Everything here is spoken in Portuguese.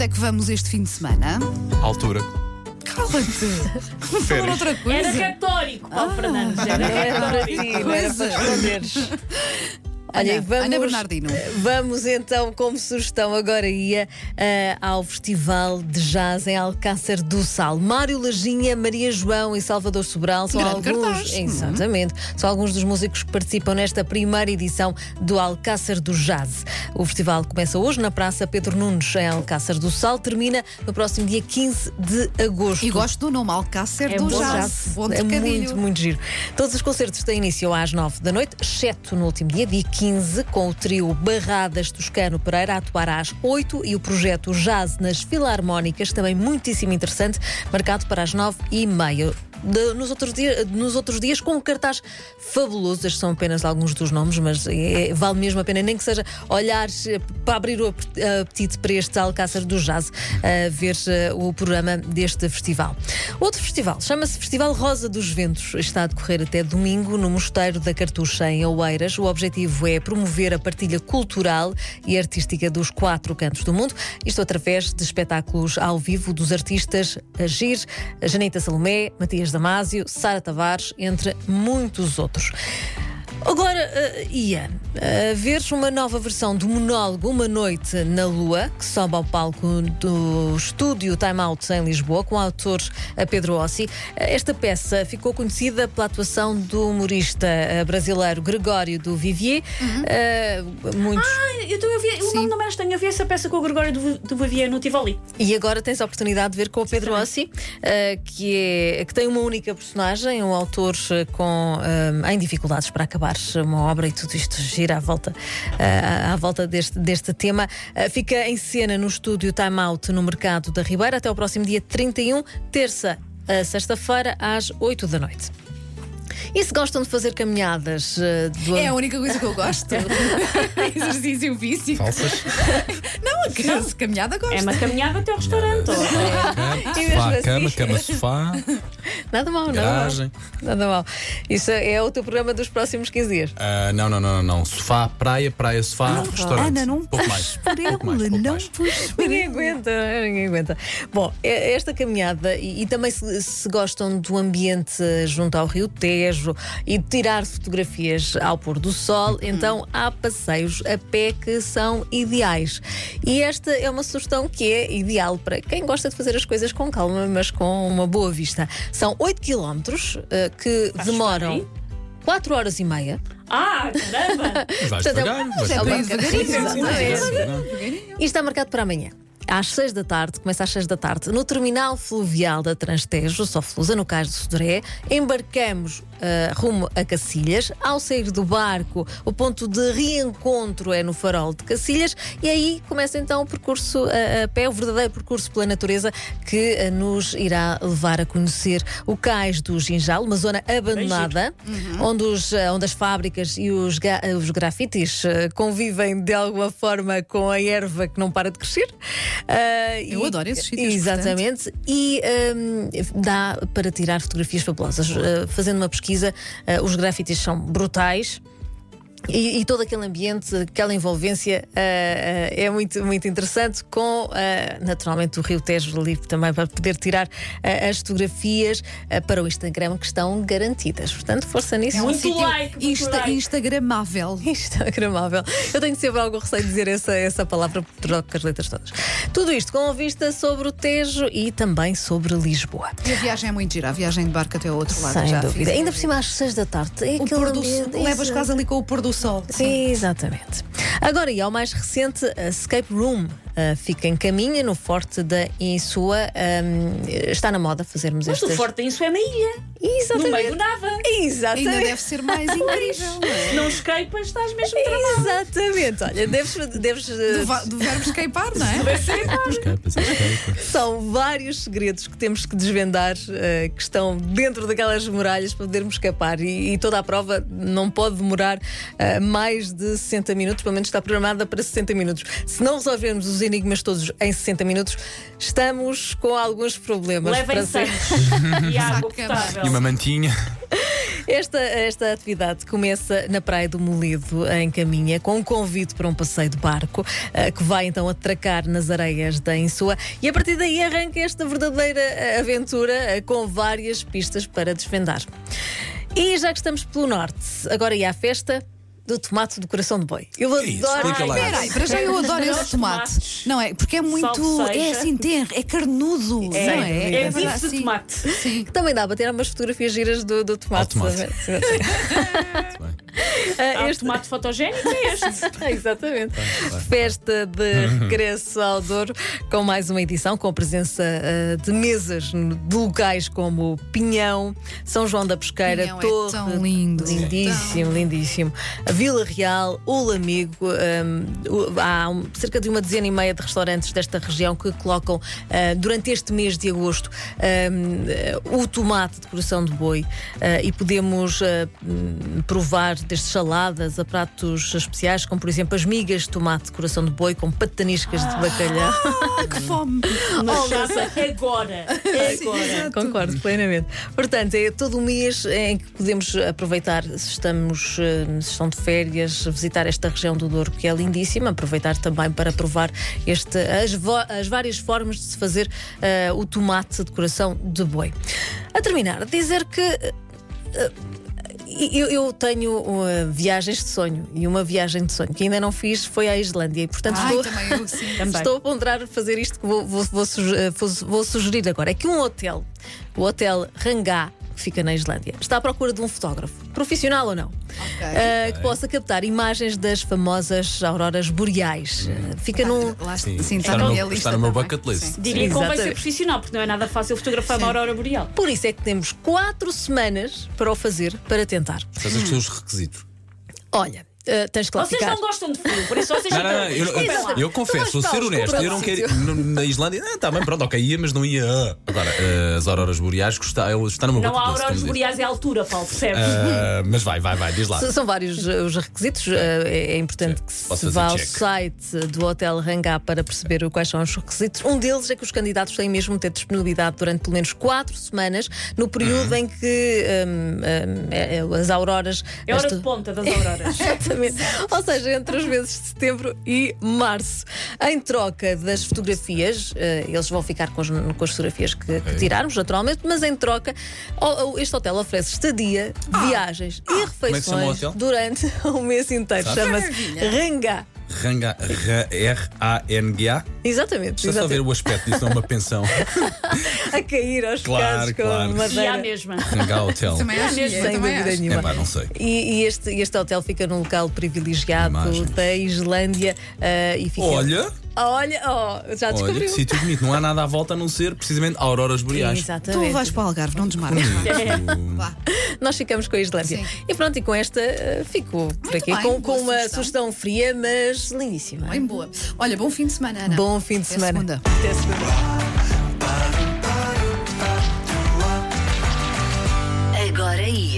onde é que vamos este fim de semana? Altura. Cala-te! Falar Férias. outra coisa. Era católico, Paulo Fernandes. Era Era para ti, católico. não era para esconderes. Olha, Ana, vamos, Ana Bernardino. vamos então, como sugestão, agora ia eh, ao Festival de Jazz em Alcácer do Sal. Mário Lajinha, Maria João e Salvador Sobral são Grande alguns. cartaz. Exatamente. São alguns dos músicos que participam nesta primeira edição do Alcácer do Jazz. O festival começa hoje na Praça Pedro Nunes, em Alcácer do Sal, termina no próximo dia 15 de agosto. E gosto do nome Alcácer É do bom Jazz. Bom é trocadilho. muito, muito giro. Todos os concertos têm início às 9 da noite, exceto no último dia, dia 15, com o trio Barradas Toscano Pereira a atuar às 8 e o projeto Jazz nas Filarmónicas, também muitíssimo interessante, marcado para as 9 e meia. De- nos, outros dia- nos outros dias, com um cartaz fabuloso, estes são apenas alguns dos nomes, mas é- vale mesmo a pena, nem que seja olhar eh, para abrir o ap- apetite para este Alcácer do Jazz, a ver eh, o programa deste festival. Outro festival chama-se Festival Rosa dos Ventos. Está a decorrer até domingo no Mosteiro da Cartucha, em Oeiras. O objetivo é promover a partilha cultural e artística dos quatro cantos do mundo, isto através de espetáculos ao vivo dos artistas Agir, Janita Salomé, Matias Damasio, Sara Tavares, entre muitos outros. Agora, eh, ia uh, ver uma nova versão do monólogo Uma Noite na Lua, que sobe ao palco do estúdio Time Out em Lisboa, com o autor eh, Pedro Ossi. Esta peça ficou conhecida pela atuação do humorista brasileiro Gregório do Vivier. Eh, muitos. Eu, tô- eu vi, o nome não me é estranho. Eu vi essa peça com o Gregório do, do Bavier no Tivoli. E agora tens a oportunidade de ver com o Pedro Ossi, eh, que, é, que tem uma única personagem, um autor com, em dificuldades para acabar uma obra e tudo isto gira à volta, eh, à volta deste, deste tema. Eh, fica em cena no estúdio Time Out no Mercado da Ribeira até o próximo dia 31, terça a sexta-feira, às 8 da noite. E se gostam de fazer caminhadas eh, do É a única coisa que eu gosto. Exercício físico. Falsas. Não, a caminhada gosta. É uma caminhada até ao restaurante. ó. E mesmo Sofá, assim- cama, cama, sofá, Nada mal, nada mal. garagem. Nada mal. Isso é o teu programa dos próximos 15 dias. Ah, não, não, não, não, não. Sofá, praia, praia, sofá, restaurante. Ana, não pouco mais. por pouco mais, pouco não mais. Ninguém aguenta, ninguém aguenta. Bom, é- esta caminhada, e, e também se, se gostam do ambiente junto ao Rio Tejo e de tirar fotografias ao pôr do sol, então há passeios a pé que são ideais. E esta é uma sugestão que é ideal para quem gosta de fazer as coisas com calma, mas com uma boa vista. São 8 quilómetros eh, que Faz demoram bem. 4 horas e meia. Ah, caramba! Vais Portanto, é- devagar. vais é ir devagar. devagarinho, Exatamente. Devagar. E está marcado para amanhã. Às 6 da tarde, começa às 6 da tarde, no terminal fluvial da Transtejo, Soflusa, no Cais do Sodré, embarcamos ah, rumo a Cacilhas. Ao sair do barco, o ponto de reencontro é no farol de Cacilhas e aí começa então o percurso ah, a pé, o verdadeiro percurso pela natureza que ah, nos irá levar a conhecer o Cais do Ginjal, uma zona abandonada, onde, os, ah, onde as fábricas e os, ah, os grafites ah, convivem de alguma forma com a erva que não para de crescer. Ah, Eu e- adoro esses sítios, Exatamente. E hum, dá para tirar fotografias fabulosas. Uh, fazendo uma pesquisa, uh, os grafites são brutais. E, e todo aquele ambiente, aquela envolvência uh, uh, é muito, muito interessante, com uh, naturalmente o Rio Tejo ali também para poder tirar uh, as fotografias uh, para o Instagram que estão garantidas. Portanto, força nisso. É um Muito like, muito insta- like. instagramável. Instagramável. Eu tenho sempre algum receio de dizer essa, essa palavra porque troco as letras todas. Tudo isto com a vista sobre o Tejo e também sobre Lisboa. E a viagem é muito gira, a viagem de barco até ao outro lado. Sem já dúvida. fiz. Ainda por cima às seis da tarde. É O aquele do ambiente- sol. Levas quase ali com o pôr do sol. Sim, exatamente. Agora, e ao mais recente, a Escape Room. Uh, fica em caminha no Forte da Insua. Um, está na moda fazermos Mas o estas. forte disso é uma ilha. No Exatamente. meio do nada. Exatamente. Ainda deve ser mais incrível. não é? Se não escapas, estás mesmo tramado. Exatamente. Olha, deves. deves uh, Do, va- do verbo escapar, não é? Escapas, escapas. São vários segredos que temos que desvendar, eh, que estão dentro daquelas muralhas para podermos escapar. E, e toda a prova não pode demorar eh, mais de 60 minutos, pelo menos está programada para 60 minutos. Se não resolvermos os enigmas todos em 60 minutos, estamos com alguns problemas. Levem para ser- santos e água potável. E uma mantinha. Esta, esta atividade começa na Praia do Molido, em Caminha, com um convite para um passeio de barco, eh, que vai então atracar nas areias da Insua. E a partir daí arranca esta verdadeira eh, aventura eh, com várias pistas para desvendar. E já que estamos pelo norte, agora ia à festa do tomate do coração de boi. Eu é isso? adoro. Explica lá. Ai, Peraí, para já eu adoro esse tomate. Não é? Porque é muito. É assim, tem, é carnudo. não é? É, bife de assim- tomate. Sim. Também dá para ter umas fotografias giras do, do tomate. Ao tomate. sabe? Sim, sim. Muito bem. Ah, este- tomate fotogénico é este. Exatamente. Festa de regresso ao Douro, com mais uma edição, com a presença ah, de mesas de locais como Pinhão, São João da Pesqueira, Pinhão é Torre. tão lindo. Lindíssimo, lindíssimo. A Vila Real, o Lamigo, um, o- há um- cerca de uma dezena e meia de restaurantes desta região que colocam ah, durante este mês de agosto um, o tomate de coração de boi ah, e podemos hum, provar desde saladas a pratos especiais, como por exemplo as migas de tomate de coração de boi com pataniscas de bacalhau. Ah, que fome. Na chapa agora. Agora. Concordo plenamente. Portanto, é todo um mês em que podemos aproveitar, se estamos eh, se estão de férias, visitar esta região do Douro, que é lindíssima, aproveitar também para provar este, as, as várias formas de se fazer eh, o tomate de coração de boi. A terminar, dizer que. eh, eu, eu tenho uh, viagens de sonho e uma viagem de sonho que ainda não fiz foi à Islândia e portanto Ai, estou, eu a ponderar fazer isto que vou, vou- vou suge- eh, vou sugerir agora. É que um hotel, o Hotel Rangá, que fica na Islândia, está à procura de um fotógrafo, profissional ou não, eh, que possa captar imagens das famosas auroras boreais. Eh, fica num. Lá, Sim, sim, está, no meu, está no bucket list. Sim. Diria que convém ser profissional, porque não é nada fácil fotografar uma aurora boreal. Por isso é que temos quatro semanas para o fazer, para tentar. A os teus requisitos. Olha, eh, tens que lá Vocês ficar. não gostam de frio, por isso vocês Não, não, não, eu, eu, eu confesso, vou vais ser honesto, eu não quero. Na Islândia, ah, tá bem, pronto, ok, ia, mas não ia. ah. Agora, ah, as auroras boreais está, está no meu Não há auroras boreais é a altura, Paulo, percebes? Ah, Mas vai, vai, vai, diz lá. São vários uh, os requisitos. Uh, é, é importante Sim, que se vá ao check. site do Hotel Rangá para perceber quais são os requisitos. Um deles é que os candidatos têm mesmo de ter disponibilidade durante pelo menos quatro semanas, no período em que um, um, é- é- as auroras. É hora esta- de ponta das auroras. Exatamente. Ou seja, entre os meses de setembro e março. Em troca das fotografias, eh, eles vão ficar com as, com as fotografias que, que tirarmos, naturalmente, mas em troca, este hotel oferece estadia, viagens e é que se chama o refeições durante o mês inteiro. Chama-se Rangá. Ranga, R-A-N-G-A. Exatamente. Deixa só ver o aspecto disso, não é uma pensão. A cair aos Claro, pecados com claro. E há madeira. mesma. Ranga Hotel. Também acho, mesmo, eu Sem também dúvida acho. nenhuma. É pá, não sei. E, e este, este hotel fica num local privilegiado Imagens. da Islândia eh, e fica. Olha, Olha, oh, já olha, descobriu. que sítio bonito. Não há nada à volta a não ser precisamente auroras boreais. Exatamente. Tu vais para o Algarve, não desmarques. Vá. Nós ficamos com a Islândia. Sim. E pronto, e com esta uh, fico por aqui bem, com, com uma sugestão. sugestão fria, mas lindíssima. Bem boa. Olha, bom fim de semana, Ana. Bom fim de Até semana. segunda. Até segunda. Agora ia.